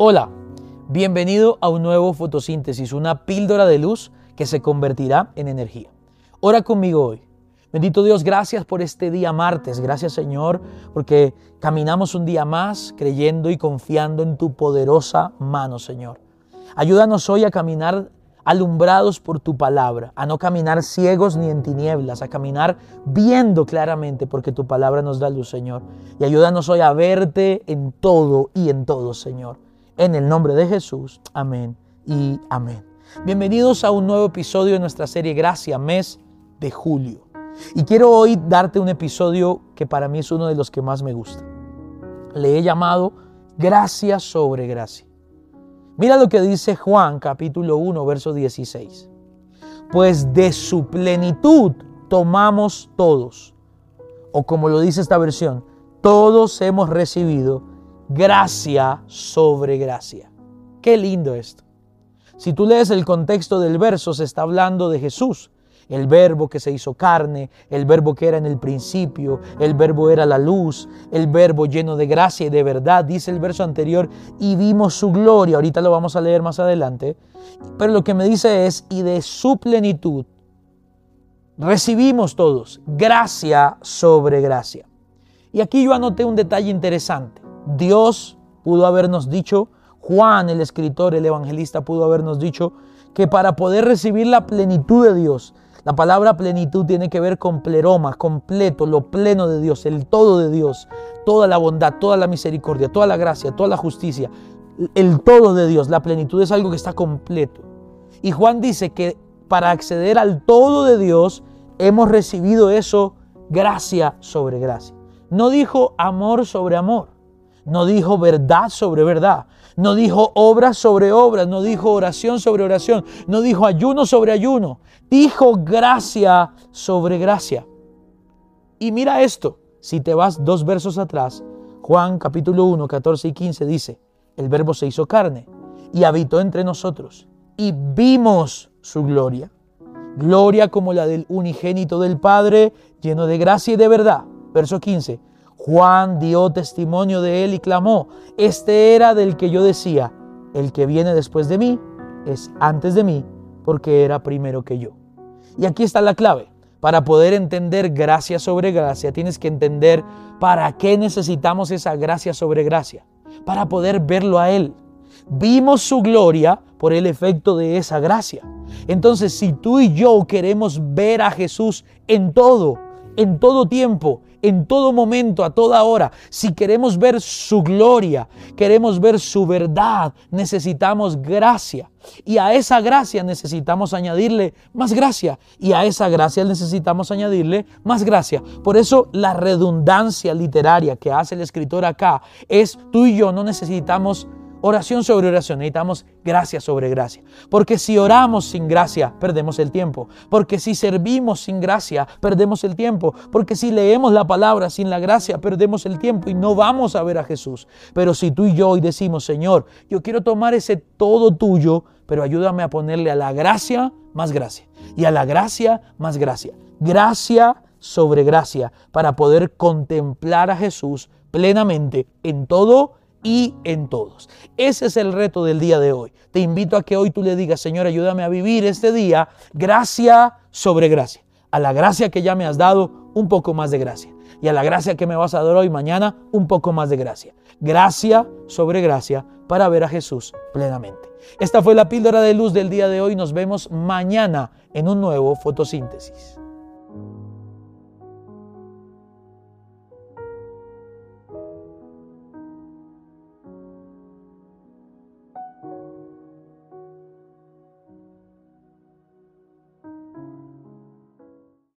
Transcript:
Hola, bienvenido a un nuevo fotosíntesis, una píldora de luz que se convertirá en energía. Ora conmigo hoy. Bendito Dios, gracias por este día martes. Gracias Señor, porque caminamos un día más creyendo y confiando en tu poderosa mano, Señor. Ayúdanos hoy a caminar alumbrados por tu palabra, a no caminar ciegos ni en tinieblas, a caminar viendo claramente porque tu palabra nos da luz, Señor. Y ayúdanos hoy a verte en todo y en todo, Señor. En el nombre de Jesús. Amén y amén. Bienvenidos a un nuevo episodio de nuestra serie Gracia, mes de julio. Y quiero hoy darte un episodio que para mí es uno de los que más me gusta. Le he llamado Gracia sobre Gracia. Mira lo que dice Juan capítulo 1, verso 16. Pues de su plenitud tomamos todos. O como lo dice esta versión, todos hemos recibido gracia sobre gracia. Qué lindo esto. Si tú lees el contexto del verso, se está hablando de Jesús, el verbo que se hizo carne, el verbo que era en el principio, el verbo era la luz, el verbo lleno de gracia y de verdad, dice el verso anterior, y vimos su gloria, ahorita lo vamos a leer más adelante, pero lo que me dice es, y de su plenitud recibimos todos gracia sobre gracia. Y aquí yo anoté un detalle interesante. Dios pudo habernos dicho, Juan el escritor, el evangelista pudo habernos dicho que para poder recibir la plenitud de Dios, la palabra plenitud tiene que ver con pleroma, completo, lo pleno de Dios, el todo de Dios, toda la bondad, toda la misericordia, toda la gracia, toda la justicia, el todo de Dios, la plenitud es algo que está completo. Y Juan dice que para acceder al todo de Dios hemos recibido eso gracia sobre gracia. No dijo amor sobre amor. No dijo verdad sobre verdad. No dijo obras sobre obras. No dijo oración sobre oración. No dijo ayuno sobre ayuno. Dijo gracia sobre gracia. Y mira esto. Si te vas dos versos atrás, Juan capítulo 1, 14 y 15 dice, el verbo se hizo carne y habitó entre nosotros y vimos su gloria. Gloria como la del unigénito del Padre, lleno de gracia y de verdad. Verso 15 Juan dio testimonio de él y clamó, este era del que yo decía, el que viene después de mí es antes de mí, porque era primero que yo. Y aquí está la clave. Para poder entender gracia sobre gracia, tienes que entender para qué necesitamos esa gracia sobre gracia. Para poder verlo a Él. Vimos su gloria por el efecto de esa gracia. Entonces, si tú y yo queremos ver a Jesús en todo, en todo tiempo, en todo momento, a toda hora. Si queremos ver su gloria, queremos ver su verdad, necesitamos gracia. Y a esa gracia necesitamos añadirle más gracia. Y a esa gracia necesitamos añadirle más gracia. Por eso la redundancia literaria que hace el escritor acá es tú y yo no necesitamos Oración sobre oración, necesitamos gracia sobre gracia. Porque si oramos sin gracia, perdemos el tiempo. Porque si servimos sin gracia, perdemos el tiempo. Porque si leemos la palabra sin la gracia, perdemos el tiempo y no vamos a ver a Jesús. Pero si tú y yo hoy decimos, Señor, yo quiero tomar ese todo tuyo, pero ayúdame a ponerle a la gracia más gracia. Y a la gracia más gracia. Gracia sobre gracia para poder contemplar a Jesús plenamente en todo y en todos. Ese es el reto del día de hoy. Te invito a que hoy tú le digas, Señor, ayúdame a vivir este día gracia sobre gracia. A la gracia que ya me has dado, un poco más de gracia. Y a la gracia que me vas a dar hoy, mañana, un poco más de gracia. Gracia sobre gracia para ver a Jesús plenamente. Esta fue la píldora de luz del día de hoy. Nos vemos mañana en un nuevo fotosíntesis.